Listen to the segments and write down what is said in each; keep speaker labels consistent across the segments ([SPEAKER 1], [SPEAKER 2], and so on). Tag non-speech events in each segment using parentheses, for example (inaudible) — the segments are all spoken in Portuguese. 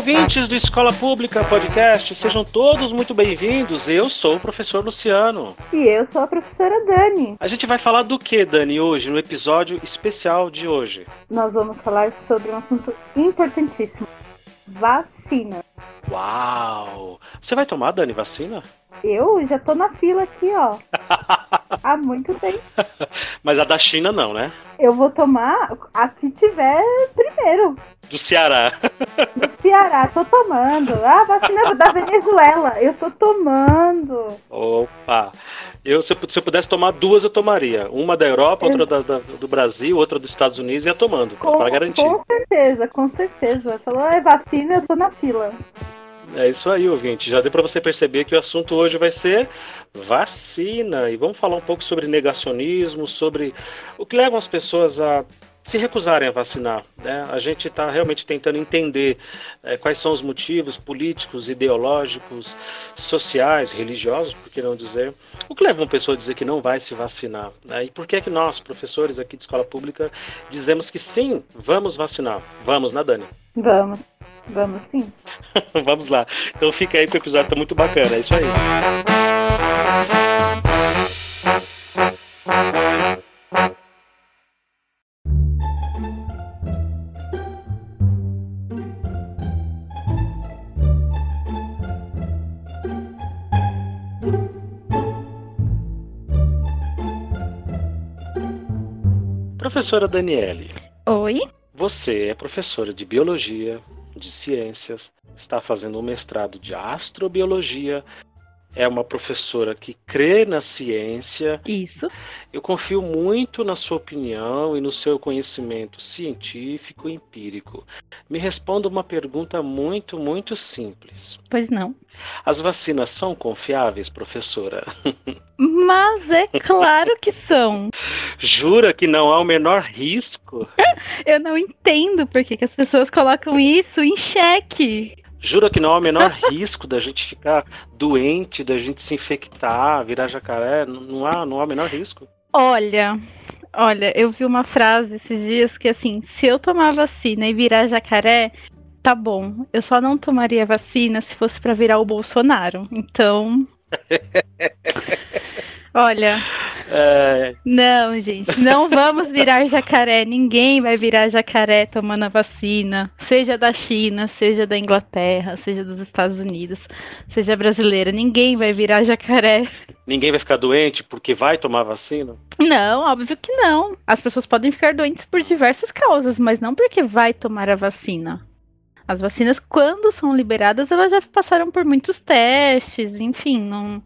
[SPEAKER 1] ouvintes do Escola Pública Podcast, sejam todos muito bem-vindos. Eu sou o professor Luciano.
[SPEAKER 2] E eu sou a professora Dani.
[SPEAKER 1] A gente vai falar do que, Dani, hoje, no episódio especial de hoje?
[SPEAKER 2] Nós vamos falar sobre um assunto importantíssimo: vacina.
[SPEAKER 1] Uau! Você vai tomar, Dani, vacina?
[SPEAKER 2] Eu já tô na fila aqui, ó. (laughs) Há muito tempo.
[SPEAKER 1] Mas a da China não, né?
[SPEAKER 2] Eu vou tomar a que tiver primeiro.
[SPEAKER 1] Do Ceará.
[SPEAKER 2] Do Ceará, tô tomando. Ah, vacina da Venezuela, eu tô tomando.
[SPEAKER 1] Opa! Eu, se, eu, se eu pudesse tomar duas, eu tomaria. Uma da Europa, outra da, da, do Brasil, outra dos Estados Unidos e ia tomando, para garantir.
[SPEAKER 2] Com certeza, com certeza. Falou, é vacina, eu tô na fila.
[SPEAKER 1] É isso aí, ouvinte. Já deu para você perceber que o assunto hoje vai ser vacina. E vamos falar um pouco sobre negacionismo, sobre o que leva as pessoas a se recusarem a vacinar. Né? A gente está realmente tentando entender é, quais são os motivos políticos, ideológicos, sociais, religiosos, por que não dizer, o que leva uma pessoa a dizer que não vai se vacinar. Né? E por que é que nós, professores aqui de escola pública, dizemos que sim, vamos vacinar? Vamos, né, Dani?
[SPEAKER 2] Vamos. Vamos sim. (laughs)
[SPEAKER 1] Vamos lá. Então fica aí que o episódio tá muito bacana. É isso aí. Professora Daniele.
[SPEAKER 3] Oi.
[SPEAKER 1] Você é professora de biologia, de ciências, está fazendo um mestrado de astrobiologia, é uma professora que crê na ciência.
[SPEAKER 3] Isso.
[SPEAKER 1] Eu confio muito na sua opinião e no seu conhecimento científico e empírico. Me responda uma pergunta muito, muito simples.
[SPEAKER 3] Pois não.
[SPEAKER 1] As vacinas são confiáveis, professora? (laughs)
[SPEAKER 3] Mas é claro que são.
[SPEAKER 1] Jura que não há o menor risco? (laughs)
[SPEAKER 3] Eu não entendo por que, que as pessoas colocam isso em xeque.
[SPEAKER 1] Jura que não há o menor (laughs) risco da gente ficar doente, da gente se infectar, virar jacaré? Não há, não há o menor risco.
[SPEAKER 3] Olha, olha, eu vi uma frase esses dias que assim, se eu tomar vacina e virar jacaré, tá bom. Eu só não tomaria vacina se fosse para virar o Bolsonaro. Então, (laughs) Olha. É... Não, gente, não vamos virar jacaré. Ninguém vai virar jacaré tomando a vacina. Seja da China, seja da Inglaterra, seja dos Estados Unidos, seja brasileira. Ninguém vai virar jacaré.
[SPEAKER 1] Ninguém vai ficar doente porque vai tomar vacina?
[SPEAKER 3] Não, óbvio que não. As pessoas podem ficar doentes por diversas causas, mas não porque vai tomar a vacina. As vacinas, quando são liberadas, elas já passaram por muitos testes, enfim, não,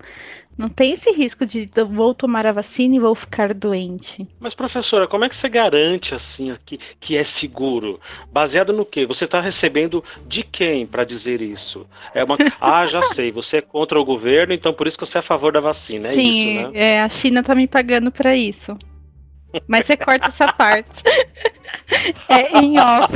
[SPEAKER 3] não tem esse risco de vou tomar a vacina e vou ficar doente.
[SPEAKER 1] Mas, professora, como é que você garante assim que, que é seguro? Baseado no quê? Você está recebendo de quem para dizer isso? É uma. (laughs) Ah, já sei, você é contra o governo, então por isso que você é a favor da vacina. É
[SPEAKER 3] Sim,
[SPEAKER 1] isso, né?
[SPEAKER 3] é, a China está me pagando para isso. Mas você corta essa (laughs) parte. (laughs) é em off.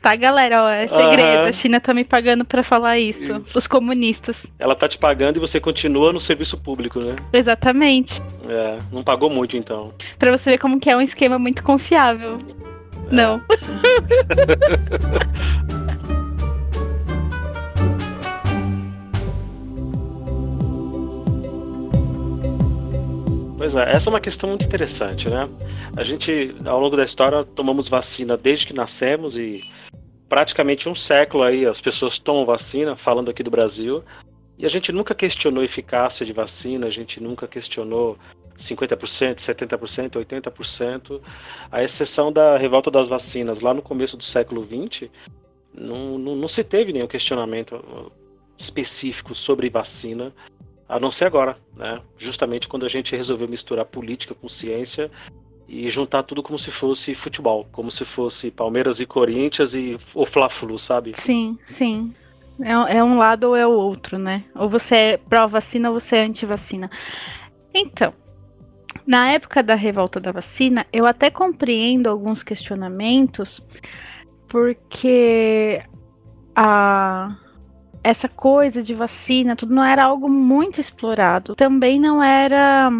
[SPEAKER 3] Tá, galera, ó, é segredo. Uhum. A China tá me pagando para falar isso. isso. Os comunistas.
[SPEAKER 1] Ela tá te pagando e você continua no serviço público, né?
[SPEAKER 3] Exatamente.
[SPEAKER 1] É, não pagou muito então.
[SPEAKER 3] Para você ver como que é um esquema muito confiável. É. Não. (laughs)
[SPEAKER 1] Pois é, essa é uma questão muito interessante, né? A gente, ao longo da história, tomamos vacina desde que nascemos e praticamente um século aí as pessoas tomam vacina, falando aqui do Brasil, e a gente nunca questionou eficácia de vacina, a gente nunca questionou 50%, 70%, 80%, a exceção da revolta das vacinas lá no começo do século XX, não, não, não se teve nenhum questionamento específico sobre vacina, a não ser agora, né? Justamente quando a gente resolveu misturar política com ciência e juntar tudo como se fosse futebol, como se fosse Palmeiras e Corinthians e o Fla-Flu, sabe?
[SPEAKER 3] Sim, sim. É, é um lado ou é o outro, né? Ou você é pró-vacina ou você é anti-vacina. Então, na época da revolta da vacina, eu até compreendo alguns questionamentos, porque a essa coisa de vacina, tudo não era algo muito explorado. Também não era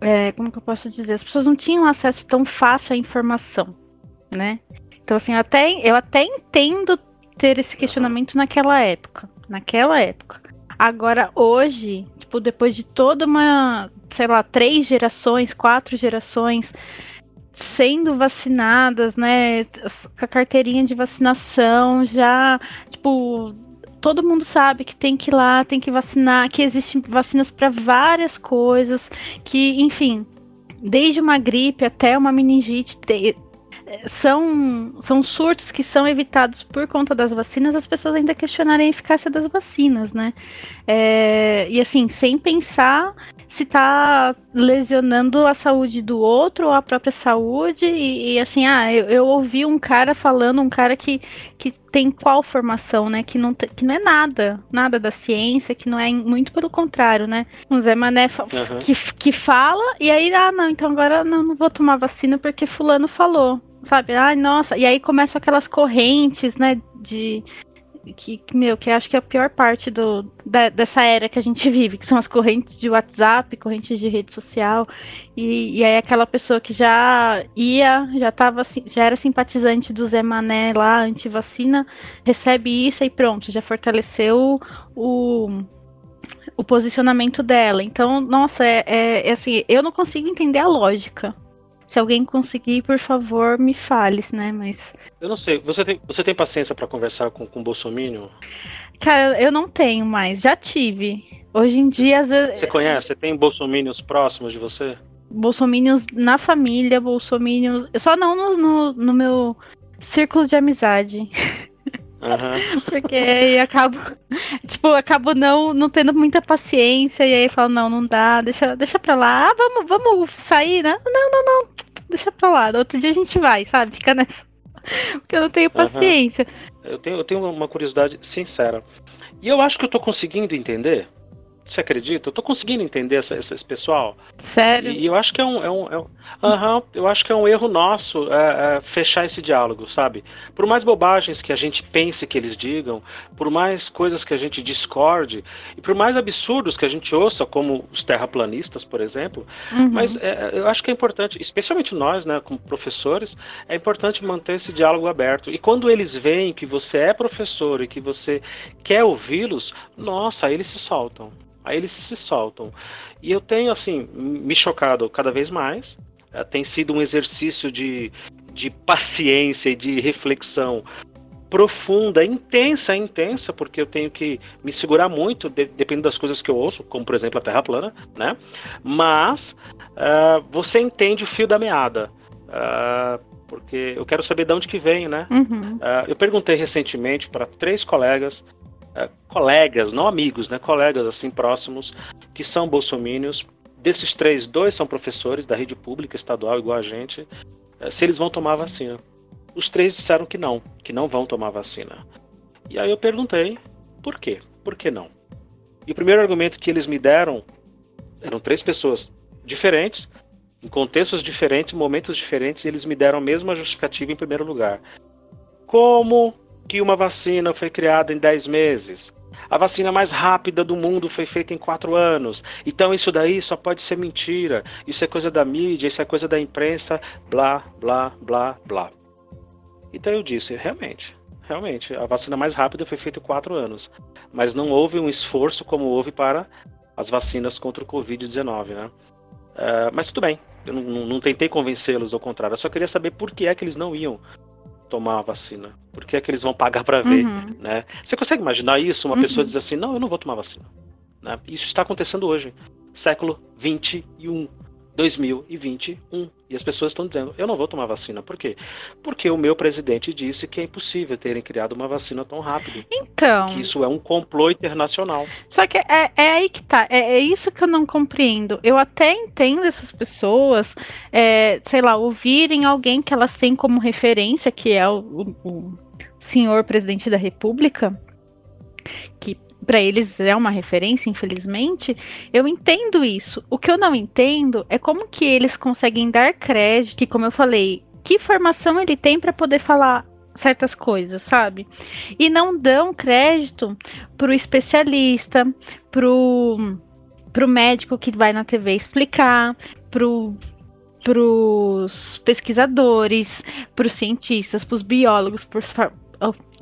[SPEAKER 3] é, como que eu posso dizer? As pessoas não tinham acesso tão fácil à informação, né? Então, assim, eu até, eu até entendo ter esse questionamento naquela época. Naquela época. Agora, hoje, tipo, depois de toda uma, sei lá, três gerações, quatro gerações sendo vacinadas, né? Com a carteirinha de vacinação, já, tipo, todo mundo sabe que tem que ir lá, tem que vacinar, que existem vacinas para várias coisas, que, enfim, desde uma gripe até uma meningite, são, são surtos que são evitados por conta das vacinas, as pessoas ainda questionarem a eficácia das vacinas, né? É, e assim, sem pensar se está lesionando a saúde do outro ou a própria saúde. E, e assim, ah, eu, eu, ouvi um cara falando, um cara que, que tem qual formação, né? Que não, que não é nada, nada da ciência, que não é muito pelo contrário, né? Um Zé Mané uhum. que, que fala, e aí, ah, não, então agora não, não vou tomar vacina porque fulano falou sabe? Ai, nossa. E aí começam aquelas correntes, né? De. Que, meu, que acho que é a pior parte do, da, dessa era que a gente (laughs) vive, que são as correntes de WhatsApp, correntes de rede social, e, e aí aquela pessoa que já ia, já tava, já era simpatizante do Zé Mané lá, anti-vacina, recebe isso e pronto, já fortaleceu o, o posicionamento dela. Então, nossa, é, é, é assim, eu não consigo entender a lógica se alguém conseguir, por favor, me fale, né? Mas.
[SPEAKER 1] Eu não sei. Você tem, você tem paciência para conversar com, com o Bolsonaro?
[SPEAKER 3] Cara, eu não tenho mais. Já tive. Hoje em dia, às vezes.
[SPEAKER 1] Você conhece? Você tem bolsominions próximos de você?
[SPEAKER 3] Bolsominions na família, bolsominions. Só não no, no, no meu círculo de amizade.
[SPEAKER 1] Uhum. (laughs)
[SPEAKER 3] Porque aí acabo, tipo, acabo não, não tendo muita paciência e aí falo, não, não dá, deixa, deixa pra lá, ah, vamos, vamos sair, né? Não, não, não, deixa pra lá, outro dia a gente vai, sabe? Fica nessa. (laughs) Porque eu não tenho paciência.
[SPEAKER 1] Uhum. Eu, tenho, eu tenho uma curiosidade sincera. E eu acho que eu tô conseguindo entender você acredita? Eu tô conseguindo entender essa, esse pessoal.
[SPEAKER 3] Sério?
[SPEAKER 1] E, eu acho que é um. É um, é um uhum, eu acho que é um erro nosso é, é, fechar esse diálogo, sabe? Por mais bobagens que a gente pense que eles digam, por mais coisas que a gente discorde, e por mais absurdos que a gente ouça, como os terraplanistas, por exemplo, uhum. mas é, eu acho que é importante, especialmente nós, né, como professores, é importante manter esse diálogo aberto. E quando eles veem que você é professor e que você quer ouvi-los, nossa, eles se soltam. Aí eles se soltam. E eu tenho, assim, me chocado cada vez mais. É, tem sido um exercício de, de paciência e de reflexão profunda, intensa, intensa, porque eu tenho que me segurar muito, de, dependendo das coisas que eu ouço, como por exemplo a Terra plana, né? Mas uh, você entende o fio da meada. Uh, porque eu quero saber de onde que vem, né?
[SPEAKER 3] Uhum.
[SPEAKER 1] Uh, eu perguntei recentemente para três colegas é, colegas, não amigos, né? Colegas assim próximos que são bolsomínios. Desses três, dois são professores da rede pública estadual igual a gente. É, se eles vão tomar vacina. Os três disseram que não, que não vão tomar vacina. E aí eu perguntei por quê? Por que não? E o primeiro argumento que eles me deram eram três pessoas diferentes, em contextos diferentes, momentos diferentes, e eles me deram a mesma justificativa em primeiro lugar. Como que uma vacina foi criada em 10 meses. A vacina mais rápida do mundo foi feita em 4 anos. Então isso daí só pode ser mentira. Isso é coisa da mídia, isso é coisa da imprensa, blá, blá, blá, blá. Então eu disse, realmente, realmente, a vacina mais rápida foi feita em 4 anos. Mas não houve um esforço como houve para as vacinas contra o Covid-19, né? Uh, mas tudo bem, eu não, não tentei convencê-los, ao contrário, eu só queria saber por que é que eles não iam tomar a vacina? Por que é que eles vão pagar para ver? Uhum. Né? Você consegue imaginar isso? Uma uhum. pessoa diz assim, não, eu não vou tomar vacina. Né? Isso está acontecendo hoje, século 21. 2021. E as pessoas estão dizendo: eu não vou tomar vacina. Por quê? Porque o meu presidente disse que é impossível terem criado uma vacina tão rápido.
[SPEAKER 3] Então.
[SPEAKER 1] Que isso é um complô internacional.
[SPEAKER 3] Só que é, é aí que tá. É, é, isso que eu não compreendo. Eu até entendo essas pessoas, é, sei lá, ouvirem alguém que elas têm como referência, que é o, o, o senhor presidente da República, que para eles é uma referência, infelizmente, eu entendo isso. O que eu não entendo é como que eles conseguem dar crédito, que como eu falei, que formação ele tem para poder falar certas coisas, sabe? E não dão crédito pro especialista, pro pro médico que vai na TV explicar, pro pros pesquisadores, pros cientistas, pros biólogos, pros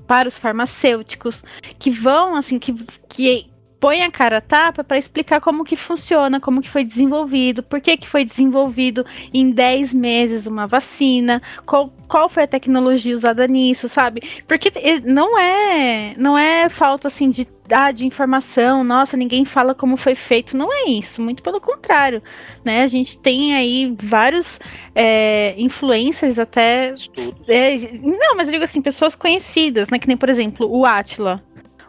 [SPEAKER 3] para os farmacêuticos, que vão, assim, que, que põe a cara a tapa para explicar como que funciona, como que foi desenvolvido, por que, que foi desenvolvido em 10 meses uma vacina, qual, qual foi a tecnologia usada nisso, sabe? Porque não é não é falta assim de ah, de informação, nossa, ninguém fala como foi feito, não é isso, muito pelo contrário, né? A gente tem aí vários é, influencers até, é, não, mas eu digo assim, pessoas conhecidas, né? Que nem por exemplo o Atila,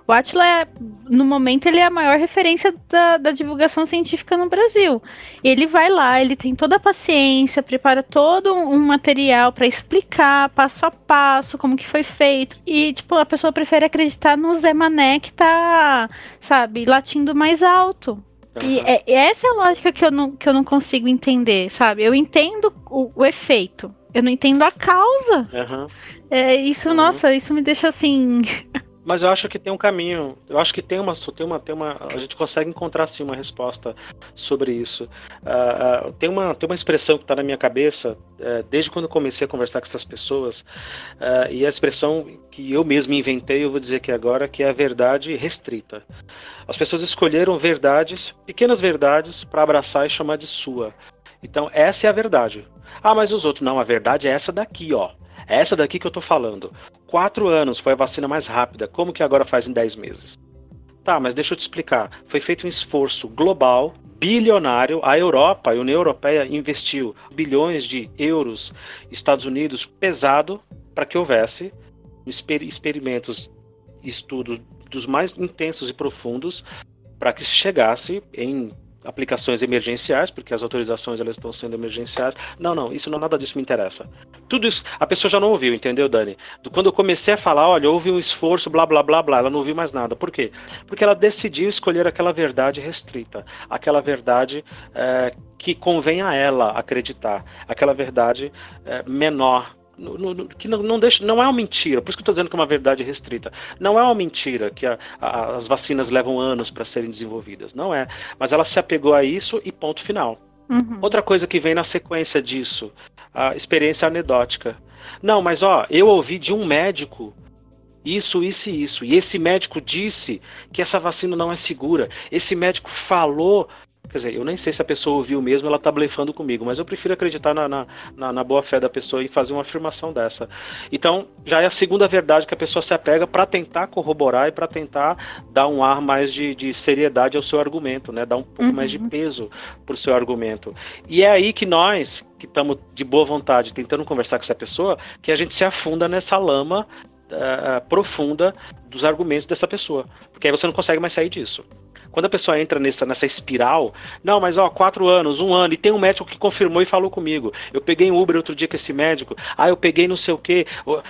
[SPEAKER 3] o Atila, é, no momento, ele é a maior referência da, da, divulgação científica no Brasil. Ele vai lá, ele tem toda a paciência, prepara todo um material para explicar passo a passo como que foi feito. E, tipo, a pessoa prefere acreditar no Zé Mané que tá, sabe, latindo mais alto. E é, essa é a lógica que eu, não, que eu não consigo entender, sabe? Eu entendo o, o efeito, eu não entendo a causa. Uhum. É, isso, uhum. nossa, isso me deixa assim. (laughs)
[SPEAKER 1] Mas eu acho que tem um caminho. Eu acho que tem uma, tem uma, tem uma. A gente consegue encontrar sim uma resposta sobre isso. Uh, uh, tem, uma, tem uma expressão que está na minha cabeça uh, desde quando comecei a conversar com essas pessoas e a expressão que eu mesmo inventei, eu vou dizer aqui agora, que é a verdade restrita. As pessoas escolheram verdades, pequenas verdades, para abraçar e chamar de sua. Então essa é a verdade. Ah, mas os outros não. A verdade é essa daqui, ó. É essa daqui que eu tô falando. Quatro anos foi a vacina mais rápida. Como que agora faz em dez meses? Tá, mas deixa eu te explicar. Foi feito um esforço global, bilionário. A Europa, a União Europeia, investiu bilhões de euros, Estados Unidos, pesado, para que houvesse experimentos, estudos dos mais intensos e profundos, para que se chegasse em aplicações emergenciais, porque as autorizações elas estão sendo emergenciais. Não, não, isso não nada disso me interessa. Tudo isso a pessoa já não ouviu, entendeu, Dani? Do, quando eu comecei a falar, olha, houve um esforço, blá blá blá blá, ela não ouviu mais nada. Por quê? Porque ela decidiu escolher aquela verdade restrita, aquela verdade é, que convém a ela acreditar, aquela verdade é, menor no, no, que não, não, deixa, não é uma mentira, por isso que eu estou dizendo que é uma verdade restrita. Não é uma mentira que a, a, as vacinas levam anos para serem desenvolvidas, não é. Mas ela se apegou a isso e ponto final. Uhum. Outra coisa que vem na sequência disso, a experiência anedótica. Não, mas ó, eu ouvi de um médico isso, isso e isso. E esse médico disse que essa vacina não é segura. Esse médico falou Quer dizer, eu nem sei se a pessoa ouviu mesmo, ela tá blefando comigo, mas eu prefiro acreditar na, na, na, na boa fé da pessoa e fazer uma afirmação dessa. Então, já é a segunda verdade que a pessoa se apega para tentar corroborar e para tentar dar um ar mais de, de, seriedade ao seu argumento, né? Dar um pouco uhum. mais de uhum. peso pro seu argumento. E é aí que nós, que estamos de boa vontade tentando conversar com essa pessoa, que a gente se afunda nessa lama uh, profunda dos argumentos dessa pessoa. Porque aí você não consegue mais sair disso. Quando a pessoa entra nessa, nessa espiral, não, mas ó, quatro anos, um ano, e tem um médico que confirmou e falou comigo. Eu peguei um Uber outro dia com esse médico, ah, eu peguei não sei o quê,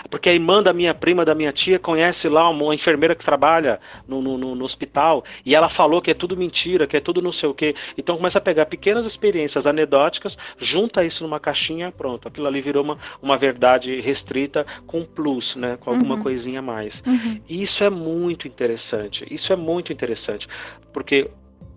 [SPEAKER 1] porque a irmã da minha prima, da minha tia, conhece lá uma enfermeira que trabalha no, no, no, no hospital, e ela falou que é tudo mentira, que é tudo não sei o quê. Então começa a pegar pequenas experiências anedóticas, junta isso numa caixinha, pronto. Aquilo ali virou uma, uma verdade restrita com plus, né? Com alguma uhum. coisinha a mais. Uhum. E isso é muito interessante. Isso é muito interessante porque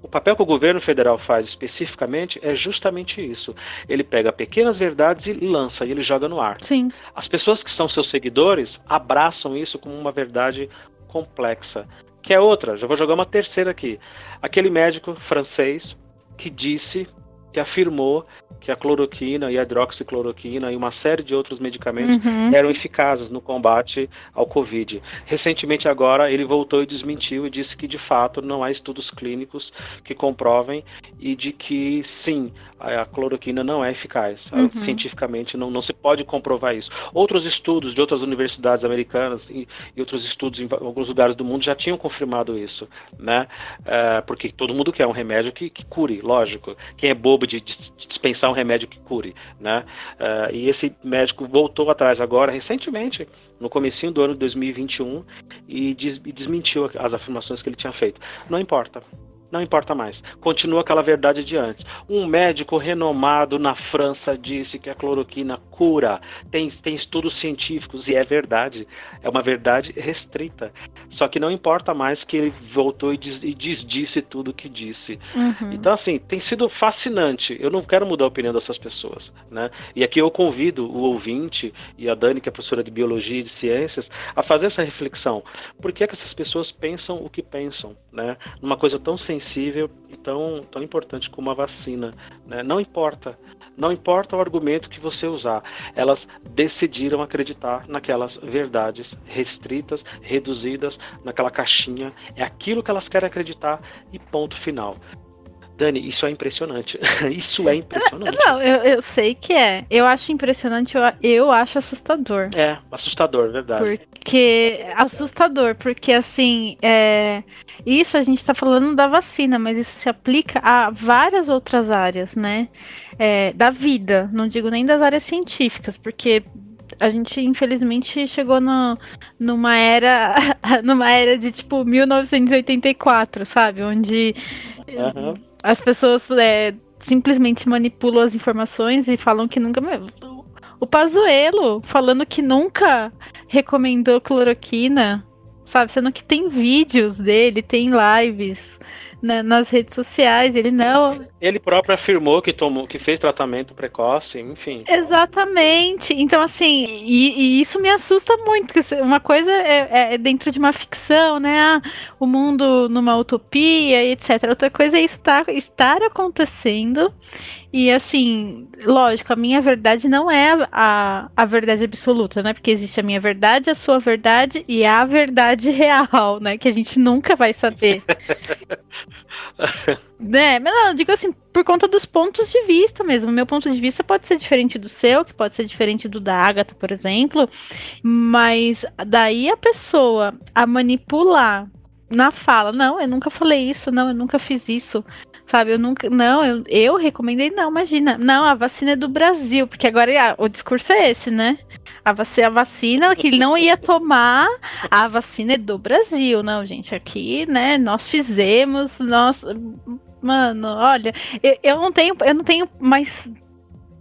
[SPEAKER 1] o papel que o governo federal faz especificamente é justamente isso. Ele pega pequenas verdades e lança, e ele joga no ar.
[SPEAKER 3] Sim.
[SPEAKER 1] As pessoas que são seus seguidores abraçam isso como uma verdade complexa. Que é outra, já vou jogar uma terceira aqui. Aquele médico francês que disse, que afirmou que a cloroquina e a hidroxicloroquina e uma série de outros medicamentos uhum. eram eficazes no combate ao Covid. Recentemente agora ele voltou e desmentiu e disse que de fato não há estudos clínicos que comprovem e de que sim, a cloroquina não é eficaz. Uhum. Cientificamente não, não se pode comprovar isso. Outros estudos de outras universidades americanas e, e outros estudos em alguns lugares do mundo já tinham confirmado isso, né? É, porque todo mundo quer um remédio que, que cure, lógico. Quem é bobo de, de dispensar um remédio que cure, né? Uh, e esse médico voltou atrás agora, recentemente, no comecinho do ano de 2021, e, des, e desmentiu as afirmações que ele tinha feito. Não importa. Não importa mais. Continua aquela verdade de antes. Um médico renomado na França disse que a cloroquina cura. Tem, tem estudos científicos e é verdade. É uma verdade restrita. Só que não importa mais que ele voltou e, diz, e desdisse tudo que disse. Uhum. Então, assim, tem sido fascinante. Eu não quero mudar a opinião dessas pessoas. Né? E aqui eu convido o ouvinte e a Dani, que é professora de biologia e de ciências, a fazer essa reflexão. Por que, é que essas pessoas pensam o que pensam? Né? Numa coisa tão sensível sensível e tão, tão importante como a vacina. Né? Não importa. Não importa o argumento que você usar, elas decidiram acreditar naquelas verdades restritas, reduzidas, naquela caixinha. É aquilo que elas querem acreditar e ponto final. Dani, isso é impressionante. (laughs) isso é impressionante.
[SPEAKER 3] Não, eu, eu sei que é. Eu acho impressionante, eu, eu acho assustador.
[SPEAKER 1] É, assustador, verdade.
[SPEAKER 3] Porque. Assustador, porque assim. É, isso a gente tá falando da vacina, mas isso se aplica a várias outras áreas, né? É, da vida. Não digo nem das áreas científicas, porque a gente infelizmente chegou no, numa era (laughs) numa era de tipo 1984, sabe? Onde uhum. as pessoas é, simplesmente manipulam as informações e falam que nunca. O Pazuelo falando que nunca recomendou cloroquina, sabe? Sendo que tem vídeos dele, tem lives né, nas redes sociais. Ele não.
[SPEAKER 1] Ele próprio afirmou que tomou, que fez tratamento precoce, enfim.
[SPEAKER 3] Exatamente. Então, assim, e, e isso me assusta muito. Uma coisa é, é, dentro de uma ficção, né? Ah, o mundo numa utopia, etc. Outra coisa é isso estar acontecendo. E assim, lógico, a minha verdade não é a, a verdade absoluta, né? Porque existe a minha verdade, a sua verdade e a verdade (laughs) real, né? Que a gente nunca vai saber. (laughs) né? Mas não, digo assim, por conta dos pontos de vista mesmo. Meu ponto de vista pode ser diferente do seu, que pode ser diferente do da Agatha, por exemplo. Mas daí a pessoa a manipular na fala, não, eu nunca falei isso, não, eu nunca fiz isso. Sabe, eu nunca. Não, eu, eu recomendei, não, imagina. Não, a vacina é do Brasil, porque agora ah, o discurso é esse, né? A, vac a vacina que ele não ia tomar, a vacina é do Brasil. Não, gente, aqui, né, nós fizemos, nós. Mano, olha, eu, eu não tenho, eu não tenho mais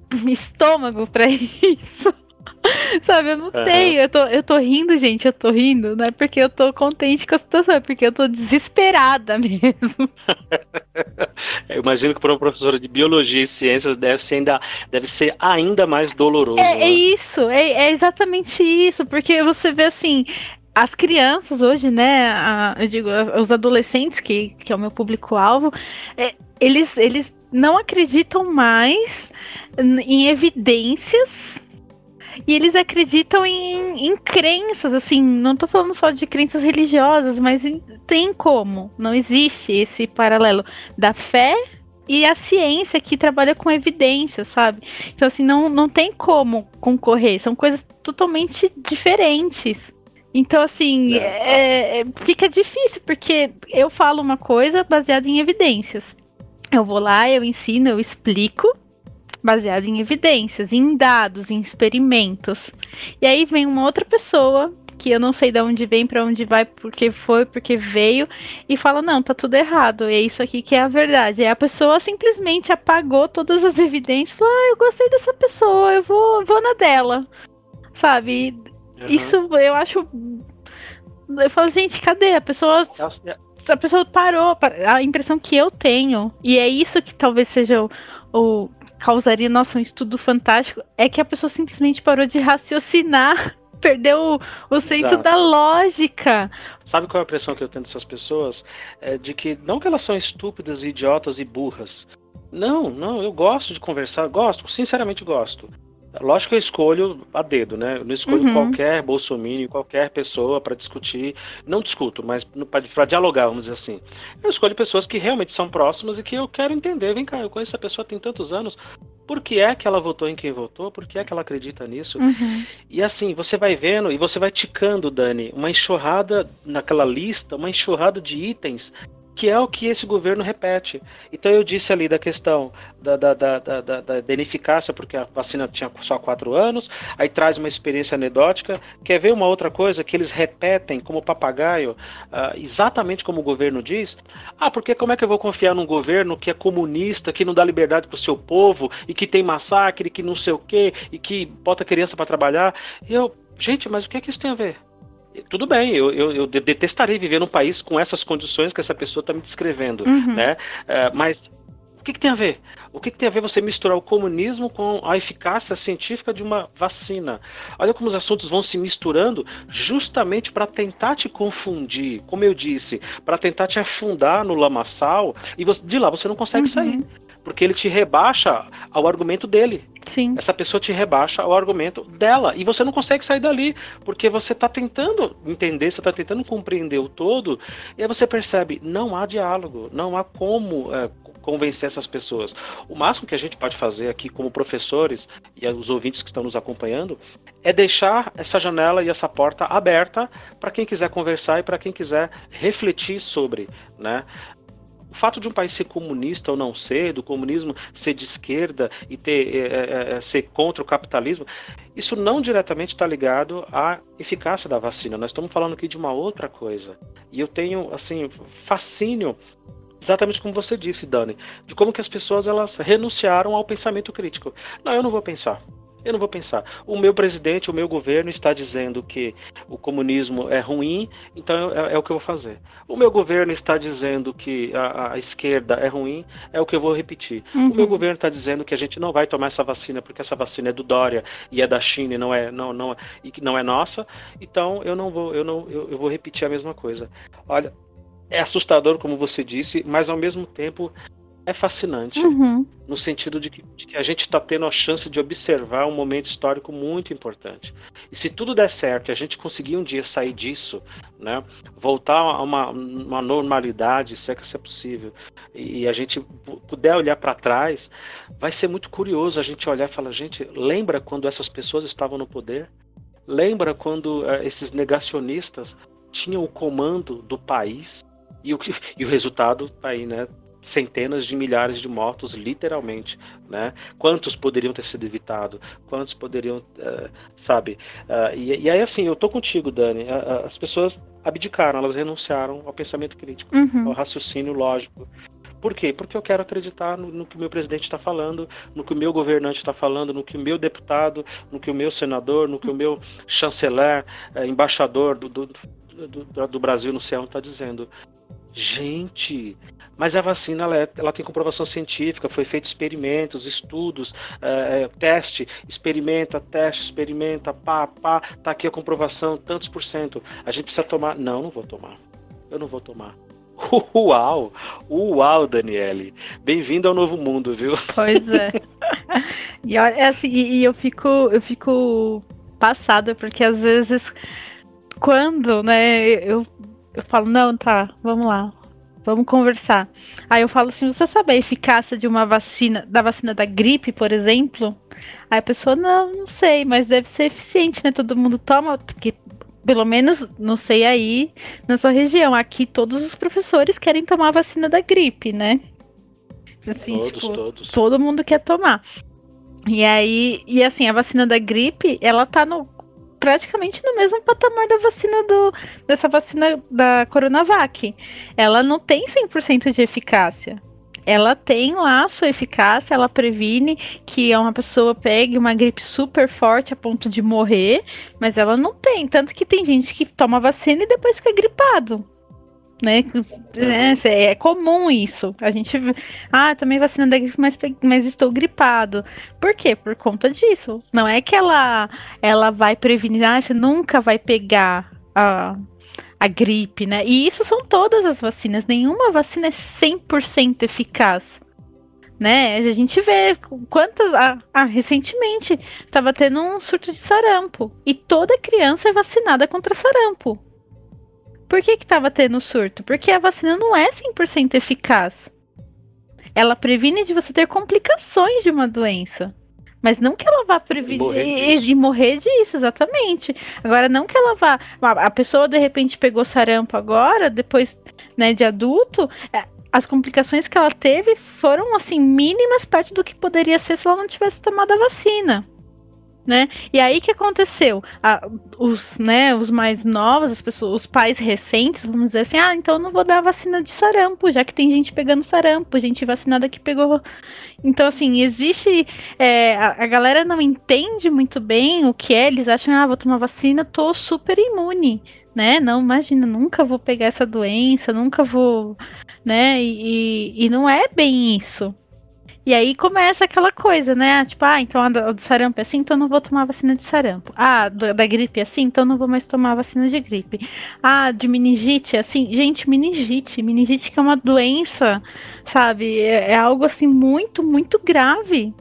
[SPEAKER 3] (laughs) estômago para isso. (laughs) Sabe, eu não uhum. tenho. Eu tô, eu tô rindo, gente. Eu tô rindo, não é porque eu tô contente com a situação, é porque eu tô desesperada (laughs) mesmo. (laughs)
[SPEAKER 1] eu imagino que para uma professora de biologia e ciências deve ser ainda, deve ser ainda mais doloroso.
[SPEAKER 3] É, né? é isso, é, é exatamente isso, porque você vê assim, as crianças hoje, né? A, eu digo, os adolescentes, que, que é o meu público-alvo, é, eles, eles não acreditam mais em evidências e eles acreditam em, em crenças, assim, não tô falando só de crenças religiosas, mas tem como. Não existe esse paralelo da fé e a ciência que trabalha com evidência, sabe? Então, assim, não, não tem como concorrer, são coisas totalmente diferentes. Então, assim, é. é, é, fica difícil, porque eu falo uma coisa baseada em evidências. Eu vou lá, eu ensino, eu explico, baseado em evidências, em dados, em experimentos. E aí vem uma outra pessoa que eu não sei de onde vem, para onde vai, porque foi, porque veio, e fala: não, tá tudo errado, é isso aqui que é a verdade. E a pessoa simplesmente apagou todas as evidências, falou: ah, eu gostei dessa pessoa, eu vou, vou na dela. Sabe? Uhum. Isso eu acho. Eu falo, gente, cadê? A pessoa. A pessoa parou. A impressão que eu tenho, e é isso que talvez seja o, o causaria, nossa, um estudo fantástico, é que a pessoa simplesmente parou de raciocinar, (laughs) perdeu o, o senso da lógica.
[SPEAKER 1] Sabe qual é a impressão que eu tenho dessas pessoas? É de que não que elas são estúpidas, idiotas e burras. Não, não, eu gosto de conversar, gosto, sinceramente gosto. Lógico que eu escolho a dedo, né? Eu não escolho uhum. qualquer bolsominion, qualquer pessoa para discutir. Não discuto, mas para dialogar, vamos dizer assim. Eu escolho pessoas que realmente são próximas e que eu quero entender. Vem cá, eu conheço essa pessoa tem tantos anos. Por que é que ela votou em quem votou? Por que é que ela acredita nisso? Uhum. E assim, você vai vendo e você vai ticando, Dani, uma enxurrada naquela lista, uma enxurrada de itens que é o que esse governo repete. Então eu disse ali da questão da, da, da, da, da, ineficácia, porque a vacina tinha só quatro anos, aí traz uma experiência anedótica. Quer ver uma outra coisa que eles repetem como papagaio, uh, exatamente como o governo diz? Ah, porque como é que eu vou confiar num governo que é comunista, que não dá liberdade para o seu povo, e que tem massacre, que não sei o quê, e que bota criança para trabalhar? Eu, gente, mas o que, é que isso tem a ver? Tudo bem, eu, eu, eu, detestarei viver num país com essas condições que essa pessoa está me descrevendo, uhum. né? Uh, mas o que, que, tem a ver? O que, que, tem a ver você misturar o comunismo com a eficácia científica de uma vacina? Olha como os assuntos vão se misturando justamente para tentar te confundir, como eu disse, para tentar te afundar no lamaçal e você, de lá você não consegue uhum. sair porque ele te rebaixa ao argumento dele.
[SPEAKER 3] Sim.
[SPEAKER 1] Essa pessoa te rebaixa ao argumento dela. E você não consegue sair dali, porque você está tentando entender, você está tentando compreender o todo, e aí você percebe, não há diálogo, não há como é, convencer essas pessoas. O máximo que a gente pode fazer aqui como professores e os ouvintes que estão nos acompanhando é deixar essa janela e essa porta aberta para quem quiser conversar e para quem quiser refletir sobre, né? O fato de um país ser comunista ou não ser, do comunismo ser de esquerda e ter, é, é, é ser contra o capitalismo, isso não diretamente está ligado à eficácia da vacina. Nós estamos falando aqui de uma outra coisa. E eu tenho, assim, fascínio exatamente como você disse, Dani, de como que as pessoas elas renunciaram ao pensamento crítico. Não, eu não vou pensar. Eu não vou pensar. O meu presidente, o meu governo está dizendo que o comunismo é ruim, então é, é o que eu vou fazer. O meu governo está dizendo que a, a esquerda é ruim, é o que eu vou repetir. Uhum. O meu uhum. governo está dizendo que a gente não vai tomar essa vacina porque essa vacina é do Dória e é da China e não é, não, não, e não é nossa, então eu não vou, eu não, eu, eu vou repetir a mesma coisa. Olha, é assustador, como você disse, mas ao mesmo tempo é fascinante.
[SPEAKER 3] Uhum.
[SPEAKER 1] No sentido de que, de que a gente está tendo a chance de observar um momento histórico muito importante. E se tudo der certo e a gente conseguir um dia sair disso, né, voltar a uma, uma normalidade, se é que isso é possível, e a gente puder olhar para trás, vai ser muito curioso a gente olhar e falar: gente, lembra quando essas pessoas estavam no poder? Lembra quando uh, esses negacionistas tinham o comando do país? E o, e o resultado tá aí, né? Centenas de milhares de mortos, literalmente, né? Quantos poderiam ter sido evitados? Quantos poderiam, uh, sabe? Uh, e, e, aí, assim, eu tô contigo, Dani. Uh, as pessoas abdicaram, elas renunciaram ao pensamento crítico,
[SPEAKER 3] uhum.
[SPEAKER 1] ao raciocínio lógico. Por quê? Porque eu quero acreditar no, no que o meu presidente está falando, no que o meu governante está falando, no que o meu deputado, no que o meu senador, no que o meu chanceler, eh, embaixador do, do, do, do Brasil no céu está dizendo. Gente, mas a vacina ela, é, ela tem comprovação científica, foi feito experimentos, estudos, é, é, teste, experimenta, teste, experimenta, pá, pá, tá aqui a comprovação, tantos por cento. A gente precisa tomar. Não, não vou tomar. Eu não vou tomar. (laughs) Uau! Uau, Daniele! Bem-vindo ao novo mundo, viu?
[SPEAKER 3] Pois é. (laughs) e, olha, assim, e eu fico, eu fico passada, porque às vezes, quando, né, eu, eu falo, não, tá, vamos lá, Vamos conversar. Aí eu falo assim: você sabe a eficácia de uma vacina, da vacina da gripe, por exemplo? Aí a pessoa, não, não sei, mas deve ser eficiente, né? Todo mundo toma, porque pelo menos, não sei aí, na sua região. Aqui todos os professores querem tomar a vacina da gripe, né?
[SPEAKER 1] Assim, todos, tipo, todos.
[SPEAKER 3] todo mundo quer tomar. E aí, e assim, a vacina da gripe, ela tá no praticamente no mesmo patamar da vacina do dessa vacina da Coronavac. Ela não tem 100% de eficácia. Ela tem lá sua eficácia, ela previne que uma pessoa pegue uma gripe super forte a ponto de morrer, mas ela não tem. Tanto que tem gente que toma vacina e depois fica gripado né? É, é, comum isso. A gente. Ah, tomei vacina da gripe, mas, mas estou gripado. Por quê? Por conta disso. Não é que ela, ela vai prevenir, ah, você nunca vai pegar a, a gripe, né? E isso são todas as vacinas. Nenhuma vacina é 100% eficaz. Né? A gente vê quantas. Ah, ah, recentemente estava tendo um surto de sarampo. E toda criança é vacinada contra sarampo. Por que que tava tendo surto? Porque a vacina não é 100% eficaz. Ela previne de você ter complicações de uma doença. Mas não que ela vá prevenir e, e, morrer disso, exatamente. Agora, não que ela vá. A pessoa de repente pegou sarampo agora, depois né, de adulto. É, as complicações que ela teve foram assim mínimas perto do que poderia ser se ela não tivesse tomado a vacina né? E aí que aconteceu? Os, né, os mais novos, as pessoas, os pais recentes, vamos dizer assim, ah, então não vou dar vacina de sarampo, já que tem gente pegando sarampo, gente vacinada que pegou. Então, assim, existe. É, a, a, galera não entende muito bem o que é, eles acham, ah, vou tomar vacina, tô super imune. Né? Não, imagina, nunca vou pegar essa doença, nunca vou, né? E, e não é bem isso. E aí começa aquela coisa, né? Tipo, ah, então a do sarampo é assim, então não vou tomar vacina de sarampo. Ah, da gripe é assim, então não vou mais tomar vacina de gripe. Ah, de meningite é assim. Gente, meningite. Meningite que é uma doença, sabe? É, é algo assim muito, muito grave.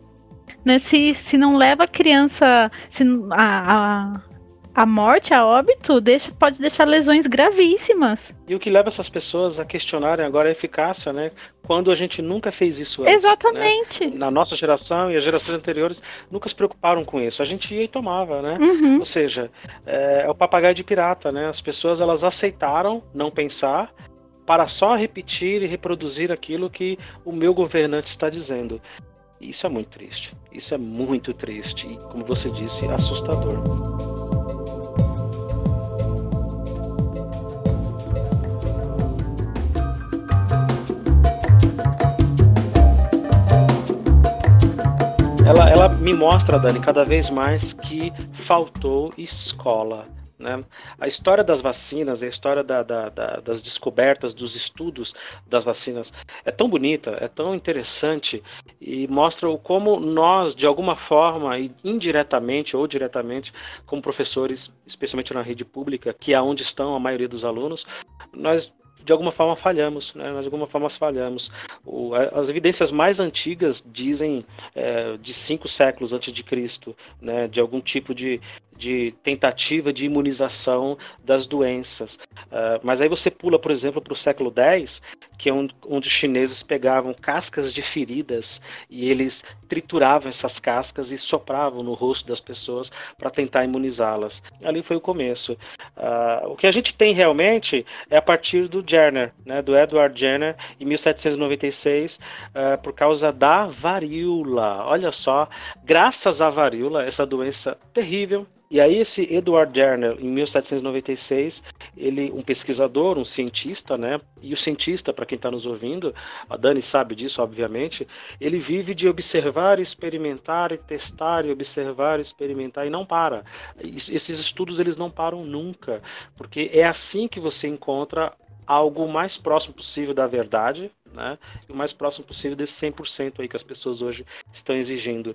[SPEAKER 3] Né? Se, se não leva a criança. Se, a, a a morte, a óbito, deixa, pode deixar lesões gravíssimas.
[SPEAKER 1] E o que leva essas pessoas a questionarem agora a eficácia, né? Quando a gente nunca fez isso antes.
[SPEAKER 3] Exatamente.
[SPEAKER 1] Né? Na nossa geração e as gerações anteriores nunca se preocuparam com isso. A gente ia e tomava, né? Uhum. Ou seja, é, é o papagaio de pirata, né? As pessoas elas aceitaram não pensar para só repetir e reproduzir aquilo que o meu governante está dizendo. Isso é muito triste. Isso é muito triste e, como você disse, assustador. Ela, ela me mostra, Dani, cada vez mais que faltou escola. Né? A história das vacinas, a história da, da, da, das descobertas, dos estudos das vacinas é tão bonita, é tão interessante e mostra o como nós, de alguma forma, indiretamente ou diretamente, como professores, especialmente na rede pública, que é onde estão a maioria dos alunos, nós de alguma forma falhamos, né? Nós de alguma forma falhamos. O, as evidências mais antigas dizem é, de cinco séculos antes de Cristo, né? De algum tipo de, de tentativa de imunização das doenças. Uh, mas aí você pula, por exemplo, para o século X, que é onde, onde os chineses pegavam cascas de feridas e eles trituravam essas cascas e sopravam no rosto das pessoas para tentar imunizá-las. Ali foi o começo. Uh, o que a gente tem realmente é a partir do Jenner, né, do Edward Jenner, em 1796, uh, ah, por causa da varíola. Olha só, graças à varíola, essa doença terrível, e aí esse Edward Jenner, em 1796, ele, um pesquisador, um cientista, né? E o cientista, para quem está nos ouvindo, a Dani sabe disso, obviamente, ele vive de observar, experimentar e testar e observar, experimentar e não para. Esses estudos eles não param nunca, porque é assim que você encontra algo mais próximo possível da verdade, né? E o mais próximo possível desse 100% aí que as pessoas hoje estão exigindo.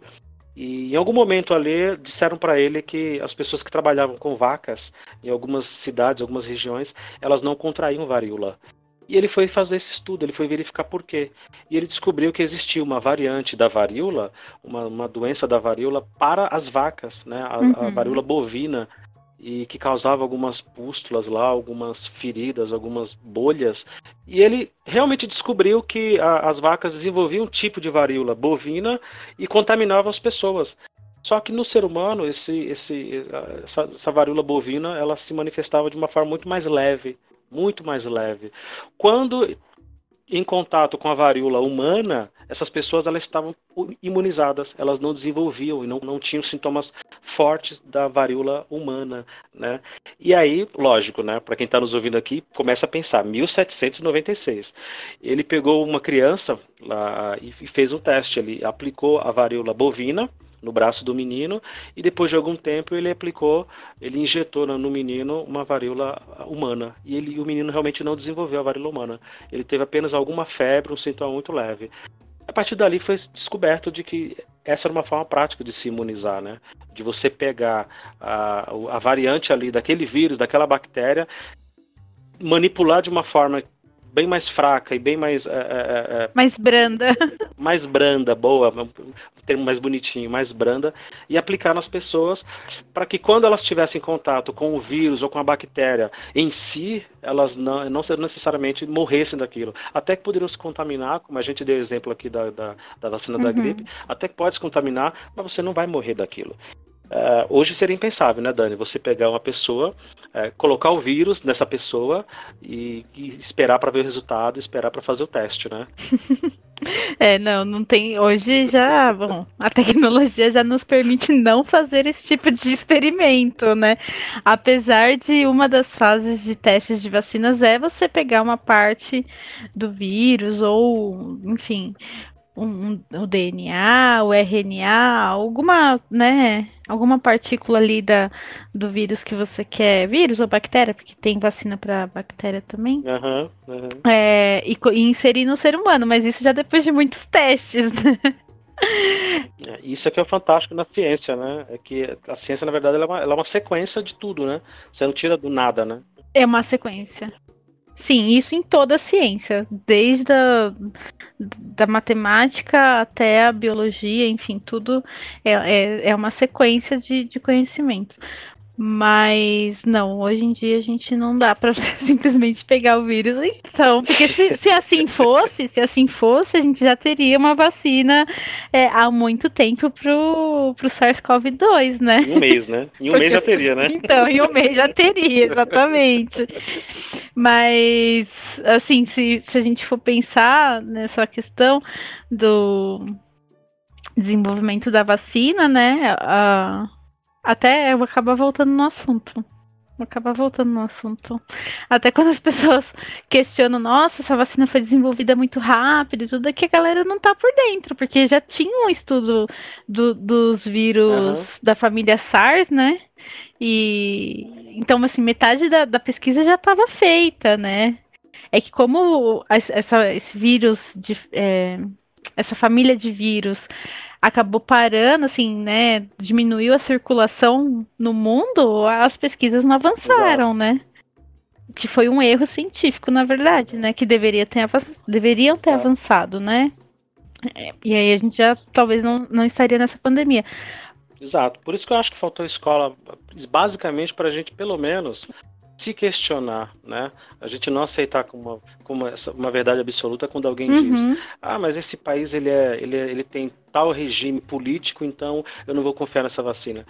[SPEAKER 1] E em algum momento ali disseram para ele que as pessoas que trabalhavam com vacas em algumas cidades, algumas regiões, elas não contraíam varíola. E ele foi fazer esse estudo, ele foi verificar por quê. E ele descobriu que existia uma variante da varíola, uma, uma doença da varíola para as vacas, né? A, uhum. a varíola bovina e que causava algumas pústulas lá, algumas feridas, algumas bolhas. E ele realmente descobriu que a, as vacas desenvolviam um tipo de varíola bovina e contaminavam as pessoas. Só que no ser humano, esse, esse, essa, essa varíola bovina ela se manifestava de uma forma muito mais leve, muito mais leve. Quando em contato com a varíola humana, essas pessoas elas estavam imunizadas, elas não desenvolviam e não, não tinham sintomas fortes da varíola humana, né? E aí, lógico, né, para quem está nos ouvindo aqui, começa a pensar, 1796. Ele pegou uma criança lá e fez um teste, ele aplicou a varíola bovina no braço do menino e depois de algum tempo ele aplicou, ele injetou no menino uma varíola humana e ele, o menino realmente não desenvolveu a varíola humana. Ele teve apenas alguma febre, um sintoma muito leve. A partir dali foi descoberto de que essa era uma forma prática de se imunizar, né? De você pegar a, a variante ali daquele vírus, daquela bactéria, manipular de uma forma bem mais fraca e bem mais. É, é, é
[SPEAKER 3] mais branda. (laughs)
[SPEAKER 1] Mais branda, boa, um termo mais bonitinho, mais branda, e aplicar nas pessoas para que quando elas tivessem contato com o vírus ou com a bactéria em si, elas não, não necessariamente morressem daquilo. Até que poderiam se contaminar, como a gente deu exemplo aqui da, da, da vacina uhum. da gripe, até que pode se contaminar, mas você não vai morrer daquilo. Uh, hoje seria impensável, né, Dani? Você pegar uma pessoa, uh, colocar o vírus nessa pessoa e, e esperar para ver o resultado, esperar para fazer o teste, né? (laughs)
[SPEAKER 3] é, não, não tem. Hoje já, bom, a tecnologia já nos permite não fazer esse tipo de experimento, né? Apesar de uma das fases de testes de vacinas é você pegar uma parte do vírus ou, enfim, um, um, o DNA, o RNA, alguma, né, alguma partícula ali da, do vírus que você quer, vírus ou bactéria, porque tem vacina para bactéria também,
[SPEAKER 1] uhum, uhum.
[SPEAKER 3] É, e, e, inserir no ser humano, mas isso já depois de muitos testes, né?
[SPEAKER 1] É, isso é que é fantástico na ciência, né? É que a ciência, na verdade, ela é, uma, ela é uma sequência de tudo, né? Você não tira do nada, né?
[SPEAKER 3] É uma sequência. Sim, isso em toda a ciência, desde a da matemática até a biologia, enfim, tudo é, é, é uma sequência de, de conhecimento. Mas não, hoje em dia a gente não dá para (laughs) simplesmente pegar o vírus. Então, porque se, se assim fosse, se assim fosse, a gente já teria uma vacina é, há muito tempo pro, pro SARS-CoV-2, né?
[SPEAKER 1] Em um mês, né? Em um porque, mês já teria, né?
[SPEAKER 3] Então, em um mês já teria, exatamente. Mas, assim, se, se a gente for pensar nessa questão do desenvolvimento da vacina, né? A, até eu vou acabar voltando no assunto. Vou acabar voltando no assunto. Até quando as (laughs) pessoas questionam, nossa, essa vacina foi desenvolvida muito rápido e tudo, é que a galera não tá por dentro, porque já tinha um estudo do, dos vírus uhum. da família SARS, né? E então, assim, metade da, da pesquisa já estava feita, né? É que como essa, esse vírus de. É, essa família de vírus acabou parando, assim, né? Diminuiu a circulação no mundo, as pesquisas não avançaram, Exato. né? Que foi um erro científico, na verdade, né? Que deveria ter deveriam ter avançado, né? É, e aí a gente já talvez não, não estaria nessa pandemia.
[SPEAKER 1] Exato. Por isso que eu acho que faltou escola, basicamente, para a gente, pelo menos, se questionar, né? A gente não aceitar como uma, essa, uma verdade absoluta quando alguém uhum. diz, ah, mas esse país ele é, ele é, ele tem tal regime político, então eu não vou confiar nessa vacina.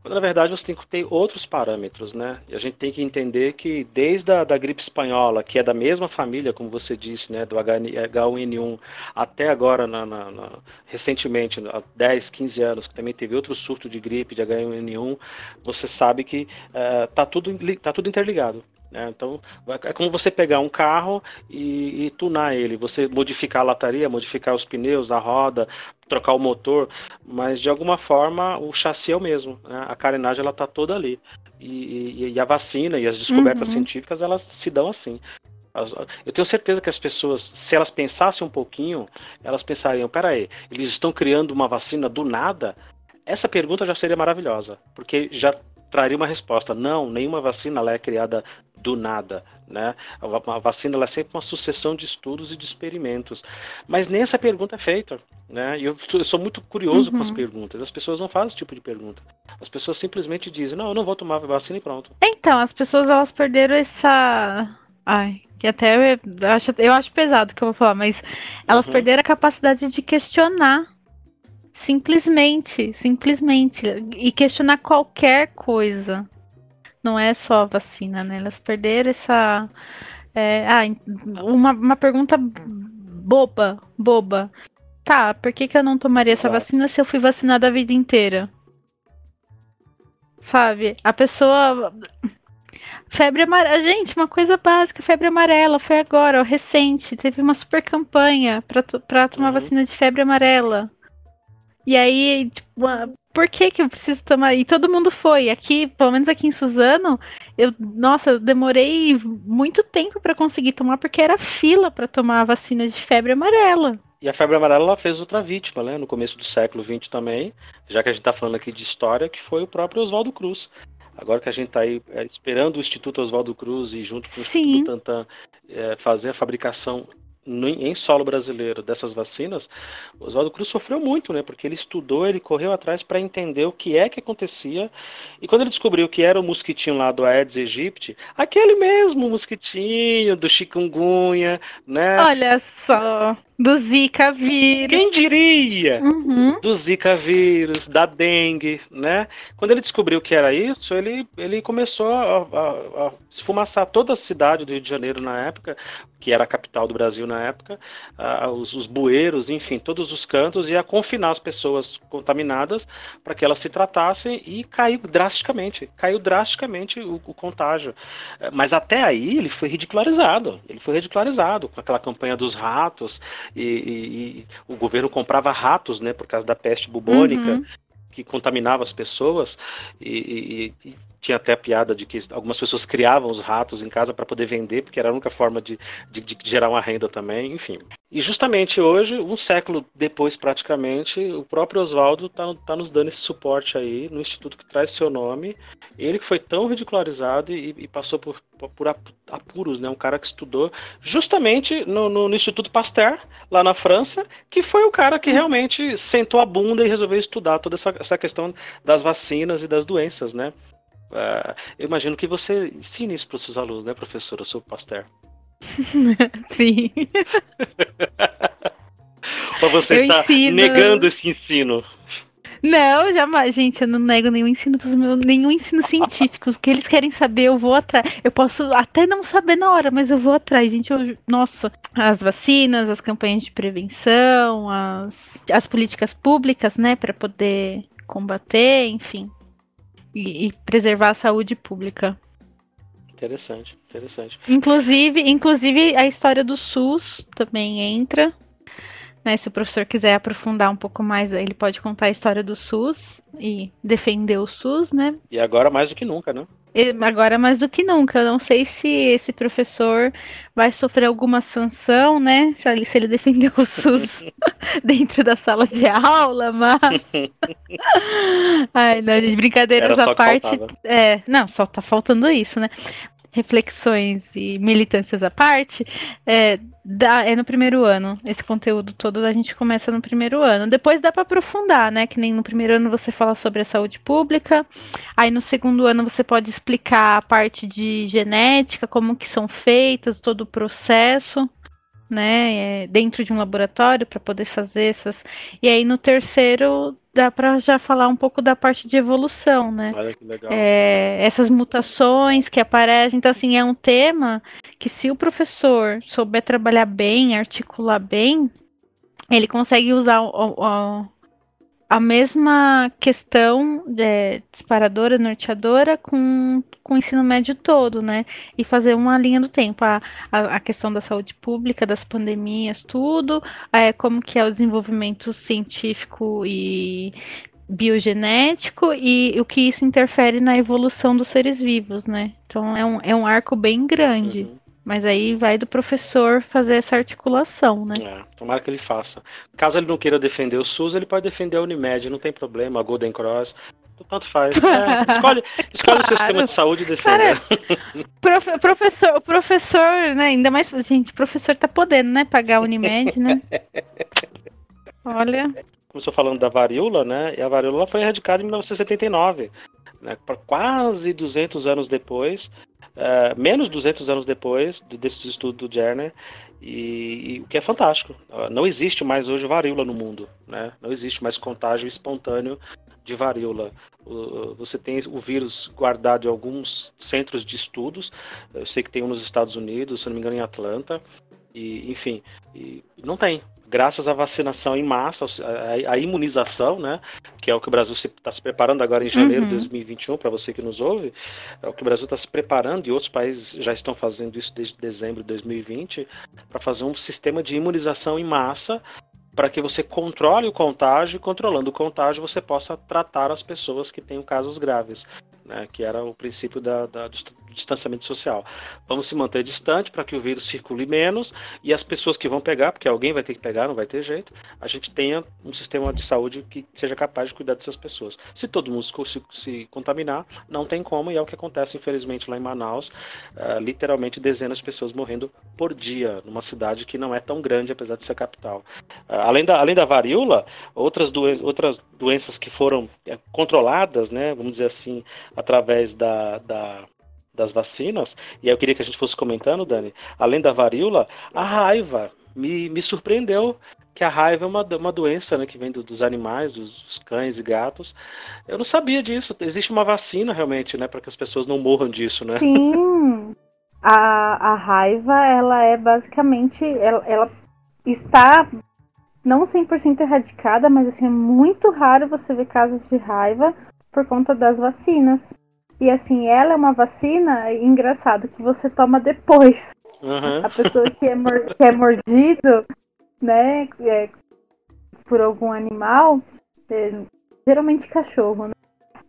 [SPEAKER 1] Quando na verdade você tem que ter outros parâmetros, né? E a gente tem que entender que desde a da gripe espanhola, que é da mesma família, como você disse, né, do H1N1, até agora, na, na, na, recentemente, há 10, 15 anos, que também teve outro surto de gripe de H1N1, você sabe que uh, tá, tudo, tá tudo interligado. Né? Então, é como você pegar um carro e, e, tunar ele, você modificar a lataria, modificar os pneus, a roda, trocar o motor, mas de alguma forma o chassi é o mesmo, né? a carenagem ela está toda ali. E, e, e, a vacina e as descobertas uhum. científicas elas se dão assim. Eu tenho certeza que as pessoas, se elas pensassem um pouquinho, elas pensariam: peraí, eles estão criando uma vacina do nada? Essa pergunta já seria maravilhosa, porque já traria uma resposta. Não, nenhuma vacina é criada do nada, né? A vacina é sempre uma sucessão de estudos e de experimentos. Mas nem essa pergunta é feita, né? E eu, eu sou muito curioso uhum. com as uhum. perguntas. As pessoas não fazem esse tipo de pergunta. As pessoas simplesmente dizem: "Não, eu não vou tomar a vacina e pronto".
[SPEAKER 3] Então, as pessoas elas perderam essa Ai, que até eu acho, eu acho pesado que eu vou falar, mas elas uhum. perderam a capacidade de questionar Simplesmente, simplesmente. E questionar qualquer coisa. Não é só a vacina, né? Elas perderam essa. É, ah, uma, uma pergunta boba, boba. Tá, por que, que eu não tomaria essa vacina se eu fui vacinada a vida inteira? Sabe? A pessoa. Febre amarela. Gente, uma coisa básica, febre amarela. Foi agora, ó, recente. Teve uma super campanha pra, pra tomar uhum. vacina de febre amarela. E aí, tipo, por que que eu preciso tomar? E todo mundo foi. Aqui, pelo menos aqui em Suzano, eu, nossa, eu demorei muito tempo para conseguir tomar porque era fila para tomar a vacina de febre amarela.
[SPEAKER 1] E a febre amarela ela fez outra vítima, né? No começo do século XX também, já que a gente está falando aqui de história, que foi o próprio Oswaldo Cruz. agora que a gente está aí é, esperando o Instituto Oswaldo Cruz e junto com o
[SPEAKER 3] Sim.
[SPEAKER 1] Instituto Tantan é, fazer a fabricação em solo brasileiro dessas vacinas, o Oswaldo Cruz sofreu muito, né? Porque ele estudou, ele correu atrás para entender o que é que acontecia. E quando ele descobriu que era o mosquitinho lá do Aedes aegypti, aquele mesmo mosquitinho do chikungunya, né?
[SPEAKER 3] Olha só, do Zika vírus.
[SPEAKER 1] Quem diria?
[SPEAKER 3] Uhum.
[SPEAKER 1] Do Zika vírus, da dengue, né? Quando ele descobriu que era isso, ele, ele começou a, a, a esfumaçar toda a cidade do Rio de Janeiro na época, que era a capital do Brasil na época, uh, os, os bueiros, enfim, todos os cantos, e a confinar as pessoas contaminadas para que elas se tratassem e caiu drasticamente, caiu drasticamente o, o contágio. Uh, mas até aí ele foi ridicularizado, ele foi ridicularizado com aquela campanha dos ratos, e, e, e o governo comprava ratos, né, por causa da peste bubônica.
[SPEAKER 3] Uhum.
[SPEAKER 1] Que contaminava as pessoas, e, e tinha até a piada de que algumas pessoas criavam os ratos em casa para poder vender, porque era a única forma de, de, de, gerar uma renda também, enfim. E justamente hoje, um século depois praticamente, o próprio Oswaldo está tá nos dando esse suporte aí no instituto que traz seu nome. Ele que foi tão ridicularizado e, e passou por, por, apuros, né? Um cara que estudou justamente no, no, no, Instituto Pasteur, lá na França, que foi o cara que realmente sentou a bunda e resolveu estudar toda essa, essa questão das vacinas e das doenças, né? Uh, eu imagino que você ensine isso para os seus alunos, né, professora, sobre Pasteur? (laughs)
[SPEAKER 3] Sim. (laughs)
[SPEAKER 1] Ou você eu está ensino... negando esse ensino?
[SPEAKER 3] Não, jamais, gente, eu não nego nenhum ensino meus, nenhum ensino científico. O que eles querem saber, eu vou atrás. Eu posso até não saber na hora, mas eu vou atrás, gente. Eu, nossa, as vacinas, as campanhas de prevenção, as, as políticas públicas, né, para poder combater, enfim e, e preservar a saúde pública.
[SPEAKER 1] Interessante, interessante.
[SPEAKER 3] Inclusive, inclusive a história do SUS também entra. Né, se o professor quiser aprofundar um pouco mais, ele pode contar a história do SUS e defender o SUS, né?
[SPEAKER 1] E agora mais do que nunca, né?
[SPEAKER 3] Agora mais do que nunca. Eu não sei se esse professor vai sofrer alguma sanção, né? Se ele, se ele defender o SUS (laughs) dentro da sala de aula, mas. (laughs) Ai, não, de brincadeiras à parte. É, não, só tá faltando isso, né? Reflexões e militâncias à parte, é, dá, é no primeiro ano. Esse conteúdo todo a gente começa no primeiro ano. Depois dá para aprofundar, né? Que nem no primeiro ano você fala sobre a saúde pública. Aí no segundo ano você pode explicar a parte de genética, como que são feitas, todo o processo né, é, dentro de um laboratório para poder fazer essas. E aí no terceiro dá para já falar um pouco da parte de evolução, né?
[SPEAKER 1] Olha que legal.
[SPEAKER 3] É, essas mutações que aparecem. Então, assim, é um tema que se o professor souber trabalhar bem, articular bem, ele consegue usar o, o, a mesma questão é, disparadora, norteadora com, com o ensino médio todo, né? E fazer uma linha do tempo. A, a, a questão da saúde pública, das pandemias, tudo, é, como que é o desenvolvimento científico e biogenético e o que isso interfere na evolução dos seres vivos, né? Então é um, é um arco bem grande. Uhum. Mas aí vai do professor fazer essa articulação, né?
[SPEAKER 1] É, tomara que ele faça. Caso ele não queira defender o SUS, ele pode defender a Unimed, não tem problema, a Golden Cross. Tanto faz. É, (laughs) escolhe escolhe claro. o sistema de saúde e defenda.
[SPEAKER 3] Prof, professor, o professor, né? Ainda mais, gente, o professor tá podendo, né? Pagar a Unimed, né? (laughs) Olha.
[SPEAKER 1] Começou falando da varíola, né? E a varíola foi erradicada em 1979. Né, quase 200 anos depois, uh, menos 200 anos depois desse estudo do Jerner, e, e, o que é fantástico. Uh, não existe mais hoje varíola no mundo, né? não existe mais contágio espontâneo de varíola. Você tem o vírus guardado em alguns centros de estudos, eu sei que tem um nos Estados Unidos, se não me engano em Atlanta, e, enfim, e não tem graças à vacinação em massa, à imunização, né, que é o que o Brasil está se, se, preparando agora em janeiro uhum. de 2021, para você que nos ouve, é o que o Brasil está se preparando e outros países já estão fazendo isso desde dezembro de 2020, para fazer um sistema de imunização em massa para que você controle o contágio e controlando o contágio você possa tratar as pessoas que têm casos graves, né, que era o princípio da, da, distanciamento social. Vamos se manter distante para que o vírus circule menos e as pessoas que vão pegar, porque alguém vai ter que pegar, não vai ter jeito, a gente tenha um sistema de saúde que seja capaz de cuidar dessas pessoas. Se todo mundo se, se contaminar, não tem como, e é o que acontece, infelizmente, lá em Manaus, uh, literalmente dezenas de pessoas morrendo por dia, numa cidade que não é tão grande, apesar de ser capital. Uh, além, da, além da varíola, outras, doen outras doenças que foram uh, controladas, né, vamos dizer assim, através da, da das vacinas, e eu queria que a gente fosse comentando, Dani, além da varíola, a raiva me, me surpreendeu que a raiva é uma, uma doença né, que vem do, dos animais, dos, dos, cães e gatos. Eu não sabia disso. Existe uma vacina realmente, né, para que as pessoas não morram disso, né?
[SPEAKER 3] Sim. A, a raiva, ela é basicamente, ela, ela está não 100% erradicada, mas assim, é muito raro você ver casos de raiva por conta das vacinas. E assim, ela é uma vacina, engraçado, que você toma depois.
[SPEAKER 1] Uhum.
[SPEAKER 3] A pessoa que é, que é mordido, né, é, por algum animal, é, geralmente cachorro, né?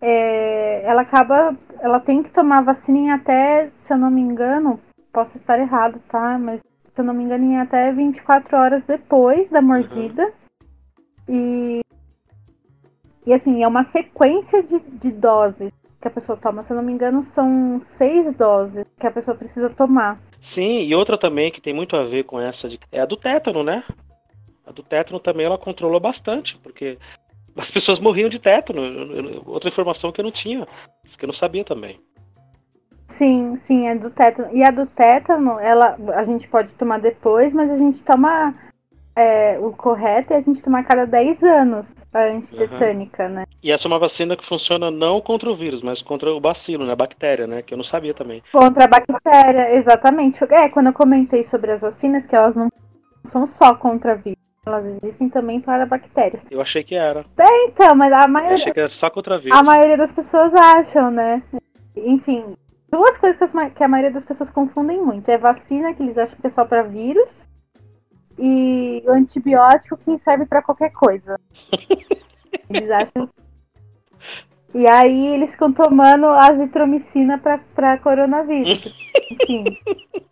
[SPEAKER 3] É, ela acaba, ela tem que tomar vacina em até, se eu não me engano, posso estar errado, tá? Mas se eu não me engano, em até 24 horas depois da mordida. Uhum. E, e assim, é uma sequência de, de doses que a pessoa toma. Se eu não me engano, são seis doses que a pessoa precisa tomar.
[SPEAKER 1] Sim, e outra também que tem muito a ver com essa de, é a do tétano, né? A do tétano também ela controlou bastante, porque as pessoas morriam de tétano. Outra informação que eu não tinha, que eu não sabia também.
[SPEAKER 3] Sim, sim, é do tétano. E a do tétano, ela, a gente pode tomar depois, mas a gente toma é, o correto é a gente tomar cada 10 anos a antitetânica, uhum. né?
[SPEAKER 1] E essa é uma vacina que funciona não contra o vírus, mas contra o bacilo, né? A bactéria, né? Que eu não sabia também.
[SPEAKER 3] Contra a bactéria, exatamente. É, quando eu comentei sobre as vacinas, que elas não são só contra vírus. Elas existem também para bactérias.
[SPEAKER 1] Eu achei que era.
[SPEAKER 3] É, então, mas a maioria. Eu
[SPEAKER 1] achei que era só contra vírus.
[SPEAKER 3] A maioria das pessoas acham, né? Enfim, duas coisas que a maioria das pessoas confundem muito. É vacina, que eles acham que é só para vírus, e o antibiótico que serve para qualquer coisa. (laughs) Eles acham. E aí eles ficam tomando azitromicina para coronavírus. Enfim. (laughs)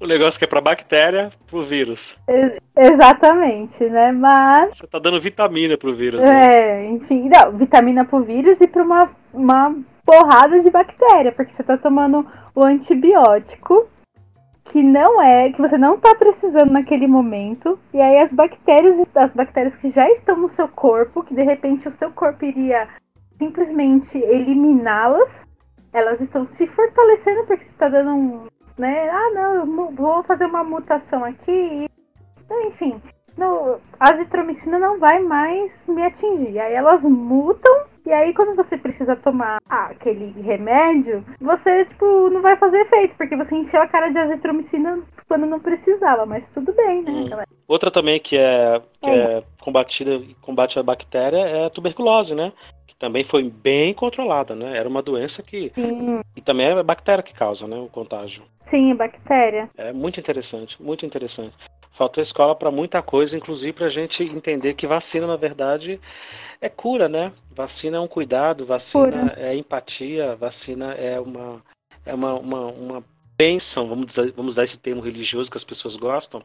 [SPEAKER 1] O negócio que é para bactéria, pro vírus.
[SPEAKER 3] Ex exatamente, né? Mas.
[SPEAKER 1] Você tá dando vitamina pro vírus.
[SPEAKER 3] Né? É, né? enfim, não, vitamina pro vírus e para uma, uma porrada de bactéria, porque você tá tomando o antibiótico que não é, que você não está precisando naquele momento. E aí as bactérias, as bactérias que já estão no seu corpo, que de repente o seu corpo iria simplesmente eliminá-las, elas estão se fortalecendo porque você está dando um, né? Ah, não, eu vou fazer uma mutação aqui. Então, enfim, no, a azitromicina não vai mais me atingir. Aí elas mutam e aí, quando você precisa tomar aquele remédio, você, tipo, não vai fazer efeito, porque você encheu a cara de azitromicina quando não precisava, mas tudo bem, né? Hum.
[SPEAKER 1] Outra também que é, que é. é combatida, combate a bactéria é a tuberculose, né? Que também foi bem controlada, né? Era uma doença que.
[SPEAKER 3] Sim.
[SPEAKER 1] E também é a bactéria que causa, né? O contágio.
[SPEAKER 3] Sim, é bactéria.
[SPEAKER 1] É muito interessante, muito interessante. Faltou escola para muita coisa, inclusive para a gente entender que vacina, na verdade, é cura, né? Vacina é um cuidado, vacina cura. é empatia, vacina é uma, é uma, uma, uma bênção, vamos, dizer, vamos dar esse termo religioso que as pessoas gostam,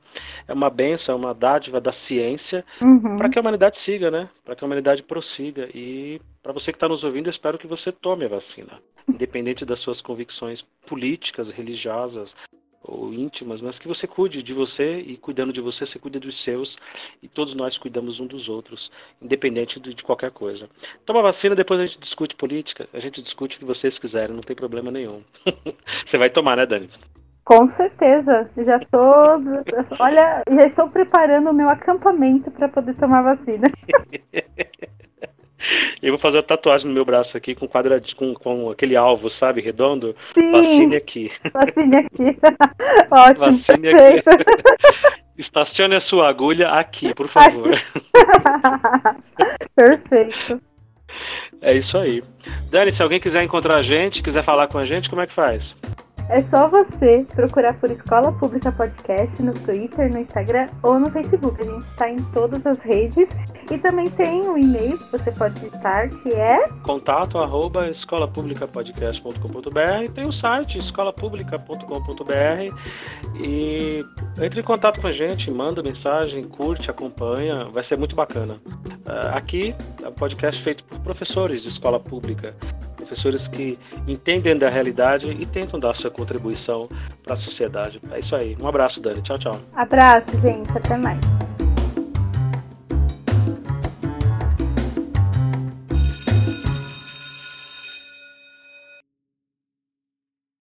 [SPEAKER 1] é uma bênção, é uma dádiva da ciência
[SPEAKER 3] uhum.
[SPEAKER 1] para que a humanidade siga, né? Para que a humanidade prossiga. E para você que está nos ouvindo, eu espero que você tome a vacina, independente das suas convicções políticas, religiosas, ou íntimas, mas que você cuide de você e cuidando de você, você cuida dos seus e todos nós cuidamos um dos outros, independente de, qualquer coisa. Toma vacina, depois a gente discute política, a gente discute o que vocês quiserem, não tem problema nenhum. (laughs) você vai tomar, né, Dani?
[SPEAKER 3] Com certeza, já tô, olha, já estou preparando o meu acampamento para poder tomar vacina. (laughs)
[SPEAKER 1] Eu vou fazer a tatuagem no meu braço aqui com quadradinho, com, com aquele alvo, sabe, redondo.
[SPEAKER 3] Sim,
[SPEAKER 1] vacine aqui.
[SPEAKER 3] Vacine aqui. (laughs) Ótimo. Vacine
[SPEAKER 1] perfeito. aqui. (laughs) Estacione a sua agulha aqui, por favor. (laughs)
[SPEAKER 3] perfeito.
[SPEAKER 1] É isso aí. Dani, se alguém quiser encontrar a gente, quiser falar com a gente, como é que faz?
[SPEAKER 3] É só você procurar por Escola Pública Podcast no Twitter, no Instagram ou no Facebook. A gente está em todas as redes. E também tem um e-mail que você pode citar que é
[SPEAKER 1] contato arroba escolapublicapodcast.com.br tem o site escolapublica.com.br e entre em contato com a gente, manda mensagem, curte, acompanha, vai ser muito bacana. Uh, aqui é um podcast feito por professores de escola pública, professores que entendem da realidade e tentam dar sua contribuição para a sociedade. É isso aí. Um abraço, Dani. Tchau, tchau.
[SPEAKER 3] Abraço, gente. Até mais.